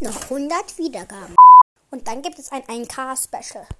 Noch 100 Wiedergaben. Und dann gibt es ein 1K-Special.